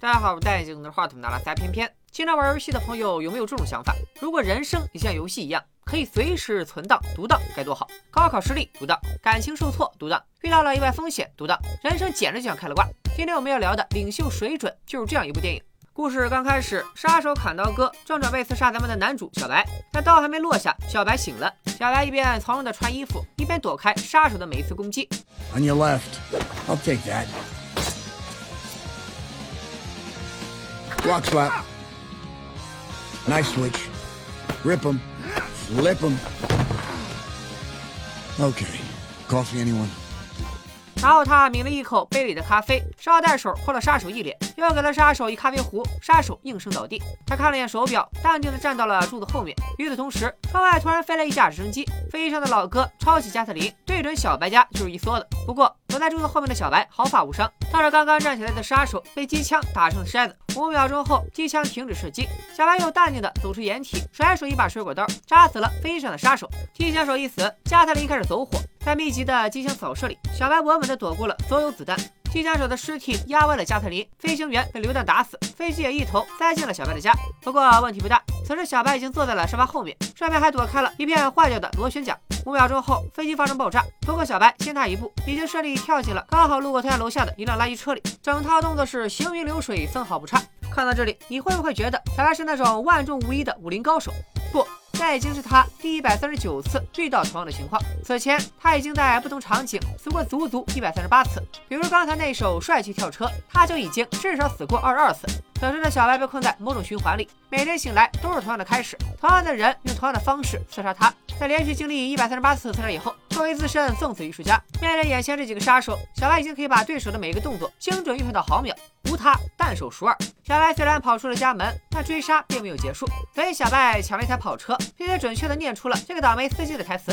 大家好，我是戴眼镜拿着话筒拿了三片片。经常玩游戏的朋友有没有这种想法？如果人生也像游戏一样，可以随时存档读档，该多好！高考失利读档，感情受挫读档，遇到了意外风险读档，人生简直就像开了挂。今天我们要聊的领袖水准就是这样一部电影。故事刚开始，杀手砍刀哥正准备刺杀咱们的男主小白，但刀还没落下，小白醒了。小白一边从容的穿衣服，一边躲开杀手的每一次攻击。On your left. I'll take that. Rock slap. Nice switch. Rip him. Flip him. Okay. Coffee, anyone? 然后他抿了一口杯里的咖啡，捎带手泼了杀手一脸，又给了杀手一咖啡壶，杀手应声倒地。他看了眼手表，淡定的站到了柱子后面。与此同时，窗外突然飞来一架直升机，飞机上的老哥抄起加特林，对准小白家就是一梭子。不过躲在柱子后面的小白毫发无伤，倒是刚刚站起来的杀手被机枪打成了筛子。五秒钟后，机枪停止射击，小白又淡定的走出掩体，甩手一把水果刀，扎死了飞机上的杀手。机枪手一死，加特林开始走火。在密集的机枪扫射里，小白稳稳的躲过了所有子弹。机枪手的尸体压歪了加特林，飞行员被榴弹打死，飞机也一头栽进了小白的家。不过问题不大，此时小白已经坐在了沙发后面，顺便还躲开了一片坏掉的螺旋桨。五秒钟后，飞机发生爆炸，不过小白先他一步，已经顺利跳进了刚好路过他家楼下的一辆垃圾车里。整套动作是行云流水，分毫不差。看到这里，你会不会觉得小白是那种万中无一的武林高手？不。这已经是他第一百三十九次遇到同样的情况。此前他已经在不同场景死过足足一百三十八次，比如刚才那首帅气跳车，他就已经至少死过二十二次。此时的小白被困在某种循环里，每天醒来都是同样的开始，同样的人用同样的方式刺杀他。在连续经历一百三十八次刺杀以后，作为资深送死艺术家，面对眼前这几个杀手，小白已经可以把对手的每一个动作精准预判到毫秒，无他，但手熟二。小白虽然跑出了家门，但追杀并没有结束，所以小白抢了一台跑车，并且准确的念出了这个倒霉司机的台词。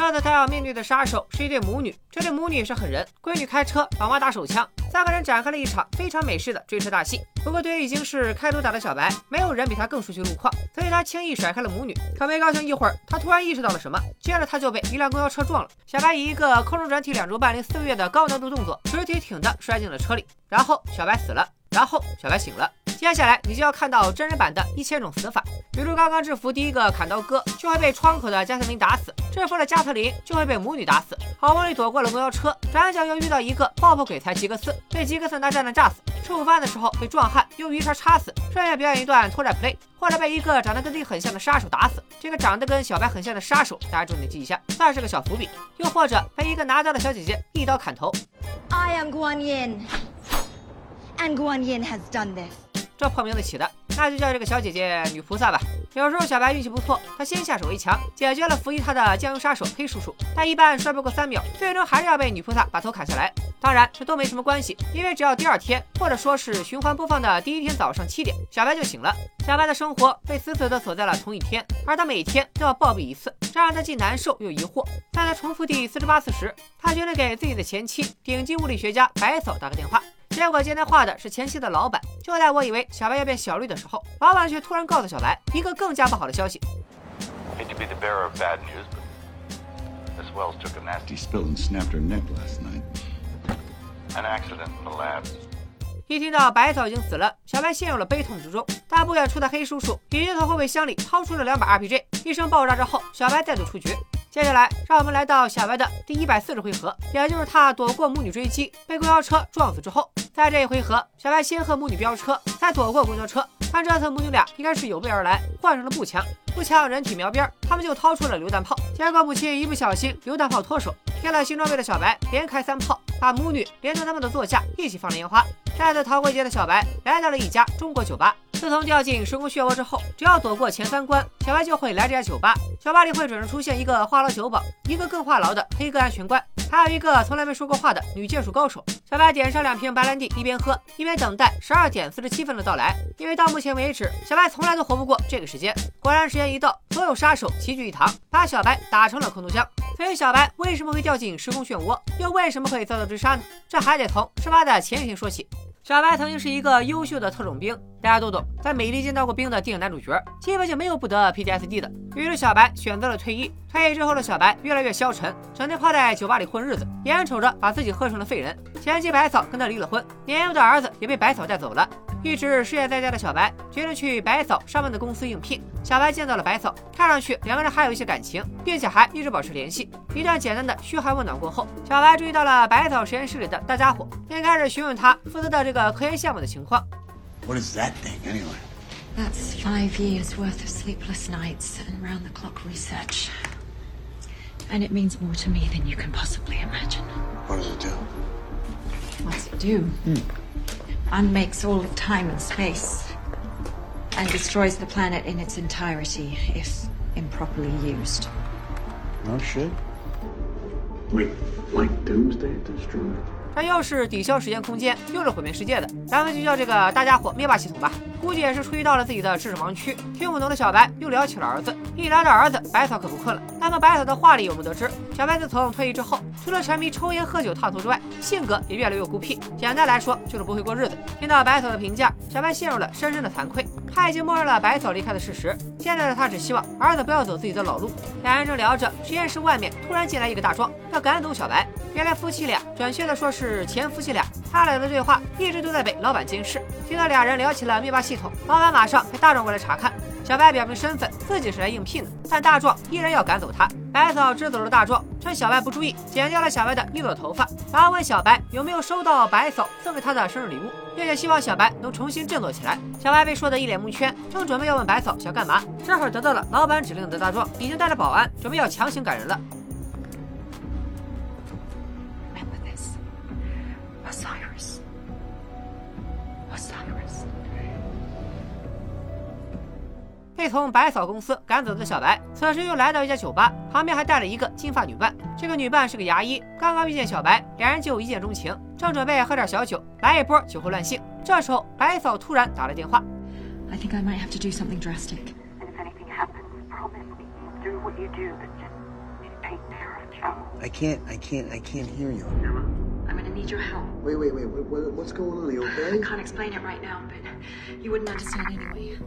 这次他要面对的杀手是一对母女，这对母女也是狠人，闺女开车，老妈打手枪，三个人展开了一场非常美式的追车大戏。不过对于已经是开头打的小白，没有人比他更熟悉路况，所以他轻易甩开了母女。可没高兴一会儿，他突然意识到了什么，接着他就被一辆公交车撞了。小白以一个空中转体两周半零四个月的高难度动作，直挺挺的摔进了车里，然后小白死了，然后小白醒了。接下来你就要看到真人版的一千种死法，比如刚刚制服第一个砍刀哥，就会被窗口的加特林打死；制服了加特林，就会被母女打死。好不容易躲过了公交车，转角又遇到一个爆破鬼才吉格斯，被吉格斯拿炸弹炸死。吃午饭的时候被壮汉用鱼叉插死，顺便表演一段拖拽 play，或者被一个长得跟自己很像的杀手打死。这个长得跟小白很像的杀手，大家重点记一下，算是个小伏笔。又或者被一个拿刀的小姐姐一刀砍头。I am Guan And Guanyin has done this。这破名字起的，那就叫这个小姐姐女菩萨吧。有时候小白运气不错，他先下手为强，解决了伏击他的酱油杀手黑叔叔。但一般摔不过三秒，最终还是要被女菩萨把头砍下来。当然，这都没什么关系，因为只要第二天，或者说是循环播放的第一天早上七点，小白就醒了。小白的生活被死死的锁在了同一天，而他每天都要暴毙一次，这让他既难受又疑惑。在他重复第四十八次时，他决定给自己的前妻，顶级物理学家白嫂打个电话。结果接电话的是前妻的老板。就在我以为小白要变小绿的时候，老板却突然告诉小白一个更加不好的消息。一听到白草已经死了，小白陷入了悲痛之中。大不远处的黑叔叔已经从后备箱里掏出了两把 RPG。一声爆炸之后，小白再度出局。接下来，让我们来到小白的第一百四十回合，也就是他躲过母女追击，被公交车撞死之后。在这一回合，小白先和母女飙车，再躲过公交车。但这次母女俩应该是有备而来，换上了步枪。步枪人体描边，他们就掏出了榴弹炮。结果母亲一不小心，榴弹炮脱手。添了新装备的小白连开三炮，把母女连同他们的座驾一起放了烟花。再次逃过一劫的小白来到了一家中国酒吧。自从掉进时空漩涡之后，只要躲过前三关，小白就会来这家酒吧。酒吧里会准时出现一个话痨酒保，一个更话痨的黑哥安全官，还有一个从来没说过话的女剑术高手。小白点上两瓶白兰地，一边喝一边等待十二点四十七分的到来。因为到目前为止，小白从来都活不过这个时间。果然，时间一到，所有杀手齐聚一堂，把小白打成了空投枪。所以，小白为什么会掉进时空漩涡，又为什么会遭到追杀呢？这还得从事发的前一天说起。小白曾经是一个优秀的特种兵，大家都懂，在美利坚当过兵的电影男主角，基本就没有不得 PTSD 的。于是小白选择了退役。退役之后的小白越来越消沉，整天泡在酒吧里混日子，眼瞅着把自己喝成了废人。前妻百草跟他离了婚，年幼的儿子也被百草带走了。一直失业在家的小白决定去百草上班的公司应聘。小白见到了白草，看上去两个人还有一些感情，并且还一直保持联系。一段简单的嘘寒问暖过后，小白注意到了白草实验室里的大家伙，便开始询问他负责的这个科研项目的情况。What is that thing, anyway? That's five years worth of sleepless nights and round the clock research. And it means more to me than you can possibly imagine. What does it do? What's it do? Unmakes all of time and space. And destroys the planet in its entirety if improperly used. No shit. Wait, like Doomsday Destroyer? 它又是抵消时间空间，又是毁灭世界的，咱们就叫这个大家伙灭霸系统吧。估计也是触及到了自己的知识盲区，听不懂的小白又聊起了儿子。一聊到儿子，白草可不困了。那么白草的话里有没得知，小白自从退役之后，除了沉迷抽烟喝酒烫头之外，性格也越来越孤僻。简单来说，就是不会过日子。听到白草的评价，小白陷入了深深的惭愧。他已经默认了白草离开的事实，现在的他只希望儿子不要走自己的老路。两人正聊着，实验室外面突然进来一个大壮，要赶走小白。原来夫妻俩，准确的说是前夫妻俩，他俩的对话一直都在被老板监视。听到俩人聊起了灭霸系统，老板马上派大壮过来查看。小白表明身份，自己是来应聘的，但大壮依然要赶走他。白嫂支走了大壮，趁小白不注意，剪掉了小白的一撮头发，然后问小白有没有收到白嫂送给他的生日礼物，并且希望小白能重新振作起来。小白被说得一脸蒙圈，正准备要问白嫂想干嘛，这会儿得到了老板指令的大壮已经带着保安准备要强行赶人了。被从百草公司赶走的小白，此时又来到一家酒吧，旁边还带了一个金发女伴。这个女伴是个牙医，刚刚遇见小白，两人就一见钟情，正准备喝点小酒，来一波酒后乱性。这时候，百草突然打来电话，I think I might have to do something drastic. And if anything happens, promise me do what you do, but just take care of Joe. I can't, I can't, I can't hear you. I'm gonna need your help. Wait, wait, wait, what, what, what's going on? Are you I okay? can't explain it right now, but you wouldn't understand anyway.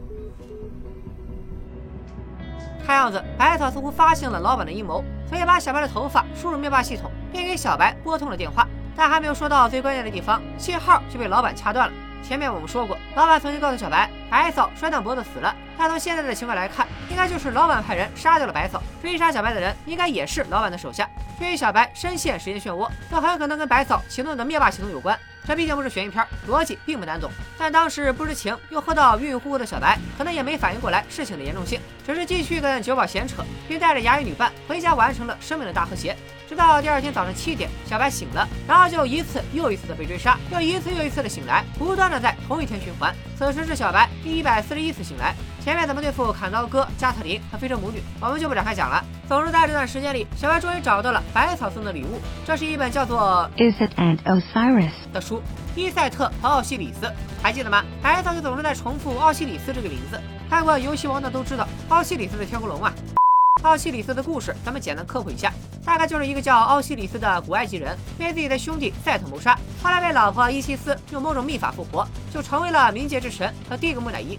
看样子白嫂似乎发现了老板的阴谋，所以把小白的头发输入灭霸系统，并给小白拨通了电话。但还没有说到最关键的地方，信号就被老板掐断了。前面我们说过，老板曾经告诉小白，白嫂摔断脖子死了。但从现在的情况来看，应该就是老板派人杀掉了白嫂，追杀小白的人应该也是老板的手下。至于小白深陷时间漩涡，这很有可能跟白嫂启动的灭霸系统有关。这毕竟不是悬疑片，逻辑并不难懂。但当时不知情又喝到晕晕乎乎的小白，可能也没反应过来事情的严重性，只是继续跟酒保闲扯，并带着牙医女伴回家完成了生命的大和谐。直到第二天早上七点，小白醒了，然后就一次又一次的被追杀，又一次又一次的醒来，不断的在同一天循环。此时是小白第一百四十一次醒来。前面怎么对付砍刀哥、加特林和非洲母女，我们就不展开讲了。总之，在这段时间里，小白终于找到了百草送的礼物，这是一本叫做 Is it Aunt Osiris? 的书，伊赛特和奥西里斯，还记得吗？百草就总是在重复奥西里斯这个名字。看过游戏王的都知道，奥西里斯的天空龙啊。奥西里斯的故事，咱们简单科普一下，大概就是一个叫奥西里斯的古埃及人，被自己的兄弟赛特谋杀，后来被老婆伊西斯用某种秘法复活，就成为了冥界之神和第一个木乃伊。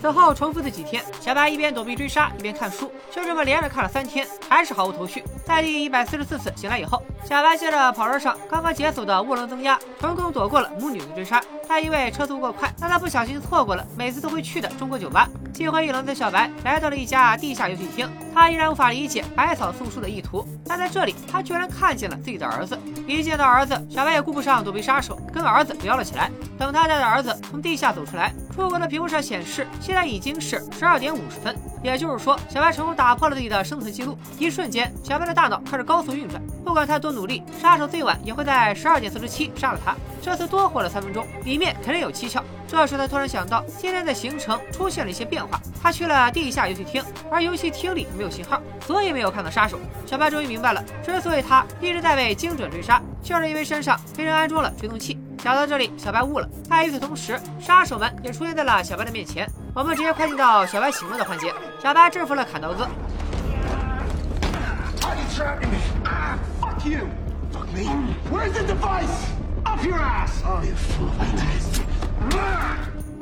此后重复的几天，小白一边躲避追杀，一边看书，就这么连着看了三天，还是毫无头绪。在第一百四十四次醒来以后，小白借着跑车上刚刚解锁的涡轮增压，成功躲过了母女的追杀。他因为车速过快，但他不小心错过了每次都会去的中国酒吧。心灰意冷的小白来到了一家地下游戏厅，他依然无法理解百草送书的意图，但在这里，他居然看见了自己的儿子。一见到儿子，小白也顾不上躲避杀手，跟儿子聊了起来。等他带着儿子从地下走出来，出路过的屏幕上显示，现在已经是十二点五十分，也就是说，小白成功打破了自己的生存记录。一瞬间，小白的大脑开始高速运转，不管他多努力，杀手最晚也会在十二点四十七杀了他。这次多活了三分钟，里面肯定有蹊跷。这时他突然想到，今天的行程出现了一些变化。他去了地下游戏厅，而游戏厅里没有信号，所以没有看到杀手。小白终于明白了，之所以他一直在被精准追杀，就是因为身上被人安装了追踪器。想到这里，小白悟了。但与此同时，杀手们也出现在了小白的面前。我们直接快进到小白醒了的环节。小白制服了砍刀哥。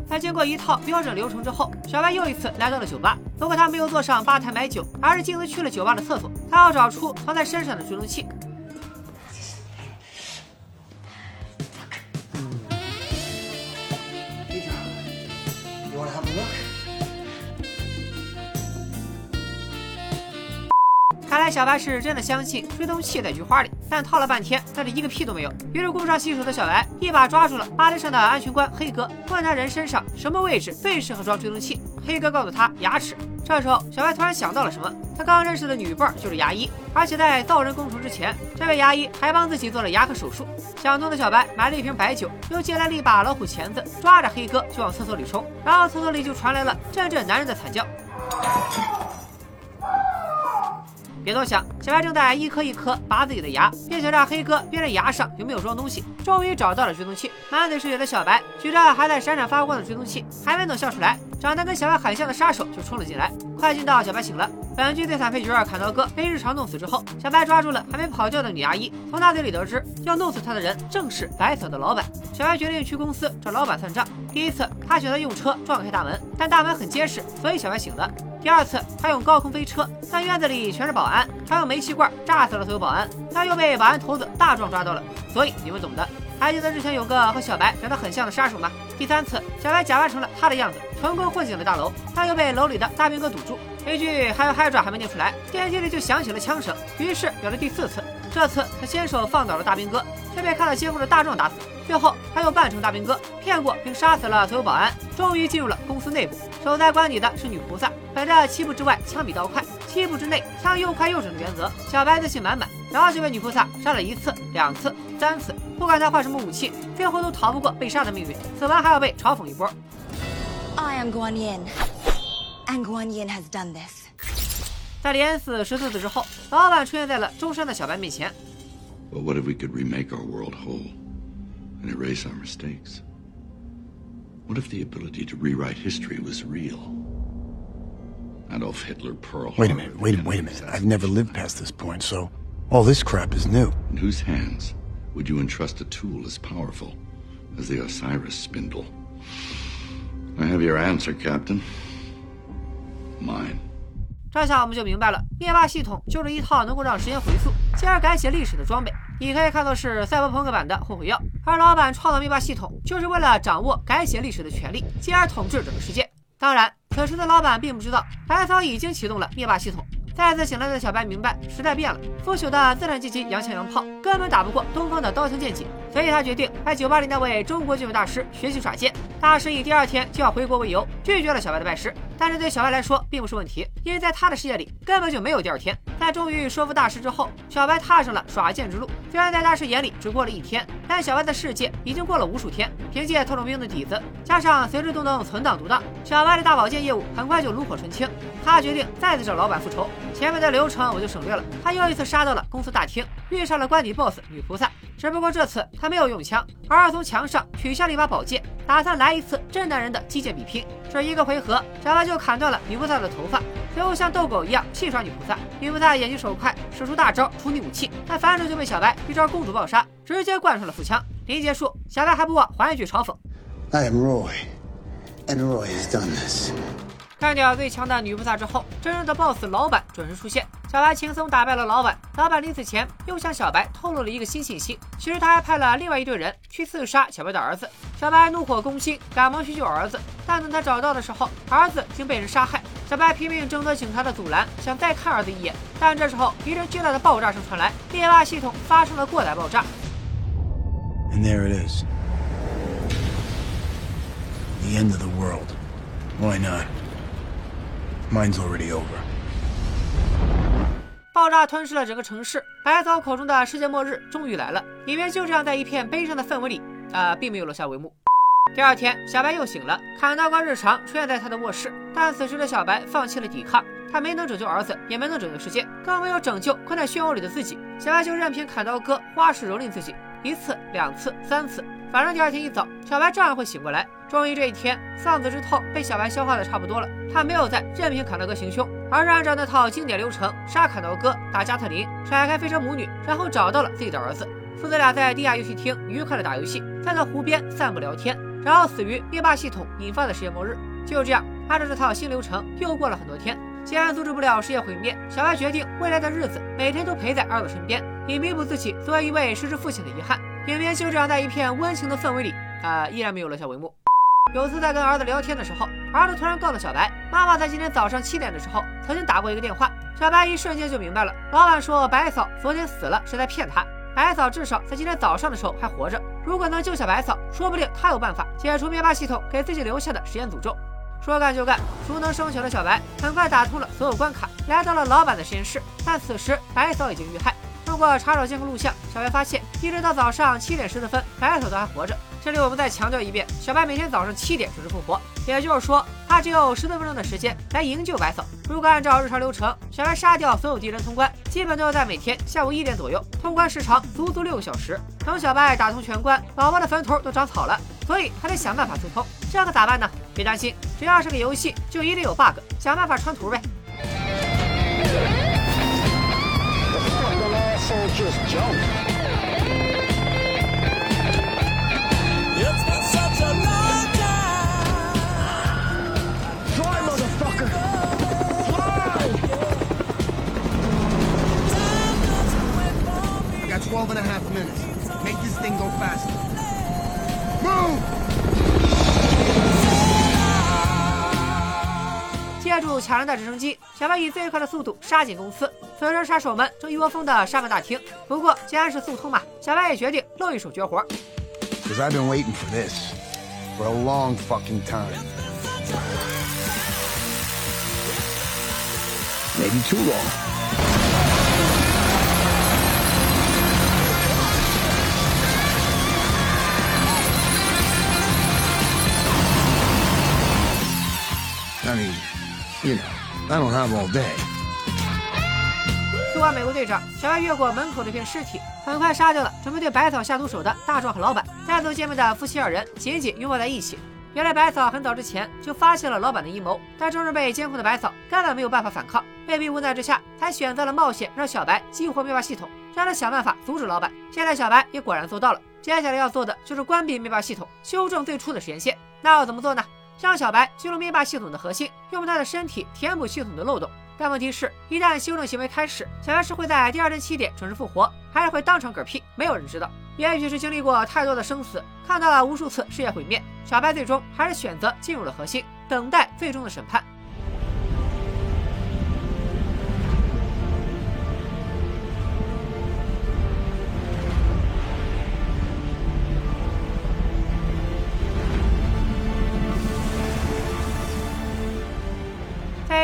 在经过一套标准流程之后，小白又一次来到了酒吧。不过他没有坐上吧台买酒，而是径自去了酒吧的厕所。他要找出藏在身上的追踪器。小白是真的相信追踪器在菊花里，但套了半天，但是一个屁都没有。于是顾不上细数的小白一把抓住了吧台上的安全官黑哥，问他人身上什么位置最适合装追踪器。黑哥告诉他牙齿。这时候小白突然想到了什么，他刚认识的女伴就是牙医，而且在造人工程之前，这位牙医还帮自己做了牙科手术。想通的小白买了一瓶白酒，又借来了一把老虎钳子，抓着黑哥就往厕所里冲，然后厕所里就传来了阵阵男人的惨叫。别多想，小白正在一颗一颗拔自己的牙，并且让黑哥辨认牙上有没有装东西。终于找到了追踪器，满嘴是血的小白举着还在闪闪发光的追踪器，还没等笑出来，长得跟小白很像的杀手就冲了进来。快进到小白醒了，本剧最惨配角二砍刀哥被日常弄死之后，小白抓住了还没跑掉的女牙医，从他嘴里得知要弄死他的人正是白色的老板。小白决定去公司找老板算账。第一次，他选择用车撞开大门，但大门很结实，所以小白醒了。第二次，他用高空飞车，但院子里全是保安，他用煤气罐炸死了所有保安，他又被保安头子大壮抓到了，所以你们懂的。还记得之前有个和小白长得很像的杀手吗？第三次，小白假扮成了他的样子，成功混进了大楼，他又被楼里的大兵哥堵住。一句还有嗨爪还没念出来，电梯里就响起了枪声，于是有了第四次。这次他先手放倒了大兵哥，却被看到监控的大壮打死。最后他又扮成大兵哥，骗过并杀死了所有保安，终于进入了公司内部。守在官邸的是女菩萨，本着七步之外枪比刀快，七步之内枪又快又准的原则，小白自信满满，然后就被女菩萨杀了一次、两次、三次。不管他换什么武器，最后都逃不过被杀的命运，死完还要被嘲讽一波。I am Guan Yin, and Guan Yin has done this. 在连死十四次之后，老板出现在了中山的小白面前。But what if we could remake our world whole and erase our mistakes? What if the ability to rewrite history was real? Adolf Hitler, Pearl Wait a Harbor, minute, wait a minute, wait a Kennedy minute. I've never lived past this point, so all this crap is new. In whose hands would you entrust a tool as powerful as the Osiris spindle? I have your answer, Captain. Mine. 这下我们就明白了，灭霸系统就是一套能够让时间回溯，进而改写历史的装备。你可以看作是赛博朋克版的后悔药。而老板创造灭霸系统，就是为了掌握改写历史的权利，进而统治整个世界。当然，此时的老板并不知道，白草已经启动了灭霸系统。再次醒来的小白明白，时代变了，腐朽的资产阶级洋枪洋炮根本打不过东方的刀枪剑戟，所以他决定在酒吧里那位中国剑术大师学习耍剑。大师以第二天就要回国为由，拒绝了小白的拜师。但是对小白来说并不是问题，因为在他的世界里根本就没有第二天。终于说服大师之后，小白踏上了耍剑之路。虽然在大师眼里只过了一天，但小白的世界已经过了无数天。凭借特种兵的底子，加上随时都能存档独当，小白的大保健业务很快就炉火纯青。他决定再次找老板复仇。前面的流程我就省略了。他又一次杀到了公司大厅，遇上了官邸 BOSS 女菩萨。只不过这次他没有用枪，而是从墙上取下了一把宝剑，打算来一次真男人的击剑比拼。这一个回合，小白就砍断了女菩萨的头发，随后像斗狗一样戏耍女菩萨。女菩萨眼疾手快，使出大招处理武器，但反手就被小白一招公主抱杀，直接贯穿了腹腔。临结束，小白还不忘还一句嘲讽：“I am Roy, and Roy has done this.” 干掉最强的女菩萨之后，真正的 BOSS 老板准时出现。小白轻松打败了老板。老板临死前又向小白透露了一个新信息，其实他还派了另外一队人去刺杀小白的儿子。小白怒火攻心，赶忙去救儿子。但等他找到的时候，儿子已经被人杀害。小白拼命挣脱警察的阻拦，想再看儿子一眼。但这时候一阵巨大的爆炸声传来，灭霸系统发生了过载爆炸。And there it is. The end of the world. Why not? Mine's already over. 爆炸吞噬了整个城市，白嫂口中的世界末日终于来了。影片就这样在一片悲伤的氛围里，啊、并没有落下帷幕。第二天，小白又醒了，砍刀哥日常出现在他的卧室，但此时的小白放弃了抵抗，他没能拯救儿子，也没能拯救世界，更没有拯救困在漩涡里的自己。小白就任凭砍刀哥花式蹂躏自己，一次、两次、三次，反正第二天一早，小白照样会醒过来。终于这一天，丧子之痛被小白消化的差不多了，他没有再任凭砍刀哥行凶，而是按照那套经典流程杀砍刀哥，打加特林，甩开飞车母女，然后找到了自己的儿子。父子俩在地下游戏厅愉快的打游戏，再到湖边散步聊天，然后死于灭霸系统引发的世界末日。就这样，按照这套新流程，又过了很多天。既然阻止不了世界毁灭，小白决定未来的日子每天都陪在儿子身边，以弥补自己作为一位失之父亲的遗憾。影片就这样在一片温情的氛围里，啊、依然没有落下帷幕。有次在跟儿子聊天的时候，儿子突然告诉小白，妈妈在今天早上七点的时候曾经打过一个电话。小白一瞬间就明白了，老板说白嫂昨天死了是在骗他，白嫂至少在今天早上的时候还活着。如果能救下白嫂，说不定他有办法解除灭霸系统给自己留下的实验诅咒。说干就干，熟能生巧的小白很快打通了所有关卡，来到了老板的实验室。但此时白嫂已经遇害。通过查找监控录像，小白发现一直到早上七点十四分，白嫂都还活着。这里我们再强调一遍，小白每天早上七点准时复活，也就是说，他只有十四分钟的时间来营救白嫂。如果按照日常流程，小白杀掉所有敌人通关，基本都要在每天下午一点左右，通关时长足足六个小时。等小白打通全关，老婆的坟头都长草了，所以还得想办法疏通。这可咋办呢？别担心，只要是个游戏，就一定有 bug，想办法穿图呗。12 and a half minutes. Make this thing go faster. Move! 借助抢人的直升机，小白以最快的速度杀进公司。此时杀手们正一窝蜂的杀满大厅。不过既然是速通嘛，小白也决定露一手绝活。Because I've been waiting for this for a long fucking time. Maybe too long. Mean, you know, I don't have all day. 救完美国队长，小白越过门口这片尸体，很快杀掉了准备对百草下毒手的大壮和老板。再次见面的夫妻二人紧紧拥抱在一起。原来百草很早之前就发现了老板的阴谋，但终日被监控的百草根本没有办法反抗，被逼无奈之下才选择了冒险让小白激活灭霸系统，让他想办法阻止老板。现在小白也果然做到了，接下来要做的就是关闭灭霸系统，修正最初的实验线。那要怎么做呢？让小白进入灭霸系统的核心，用他的身体填补系统的漏洞。但问题是，一旦修正行为开始，小白是会在第二天七点准时复活，还是会当场嗝屁？没有人知道。也许是经历过太多的生死，看到了无数次世界毁灭，小白最终还是选择进入了核心，等待最终的审判。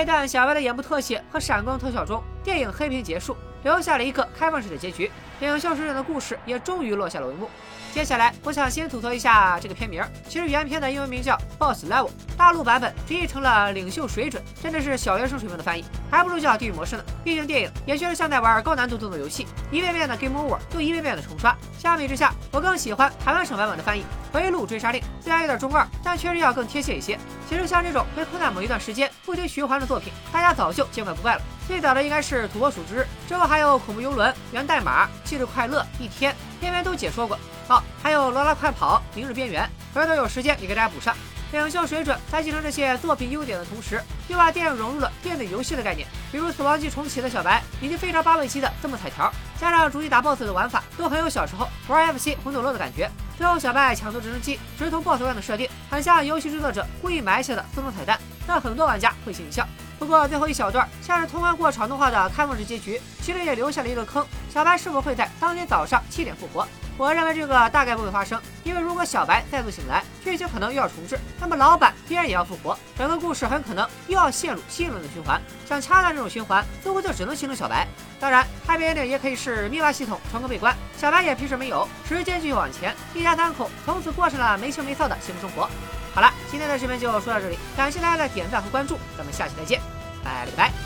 在小白的眼部特写和闪光特效中，电影黑屏结束，留下了一个开放式的结局。领袖水准的故事也终于落下了帷幕。接下来，我想先吐槽一下这个片名。其实原片的英文名叫《Boss Level》，大陆版本直译成了《领袖水准》，真的是小学生水平的翻译，还不如叫《地狱模式》呢。毕竟电影也确实像在玩高难度动作游戏，一遍遍的 Game Over，又一遍遍的重刷。相比之下，我更喜欢台湾省版本的翻译《回路追杀令》，虽然有点中二，但确实要更贴切一些。其实像这种被困在某一段时间不停循环的作品，大家早就见怪不怪了。最早的应该是《土拨鼠之》，之后还有《恐怖游轮》《源代码》《忌日快乐》《一天》，片片都解说过。哦，还有《罗拉快跑》《明日边缘》，回头有时间也给大家补上。领袖水准在继承这些作品优点的同时，又把电影融入了电子游戏的概念，比如《死亡机重启》的小白，以及《飞超八位机》的字幕彩条，加上主机打 BOSS 的玩法，都很有小时候玩 FC 魂斗罗的感觉。最后，小白抢夺直升机直通 BOSS 关的设定，很像游戏制作者故意埋下的自动彩蛋，让很多玩家会心一笑。不过最后一小段像是通关过场动画的开放式结局，其实也留下了一个坑：小白是否会在当天早上七点复活？我认为这个大概不会发生，因为如果小白再度醒来，剧情可能又要重置，那么老板必然也要复活，整个故事很可能又要陷入新一轮的循环。想掐断这种循环，似乎就只能形成小白。当然，Happy Ending 也可以是密码系统成功被关，小白也屁事没有，时间继续往前，一家三口从此过上了没羞没臊的幸福生活。今天的视频就说到这里，感谢大家的点赞和关注，咱们下期再见，拜了个拜。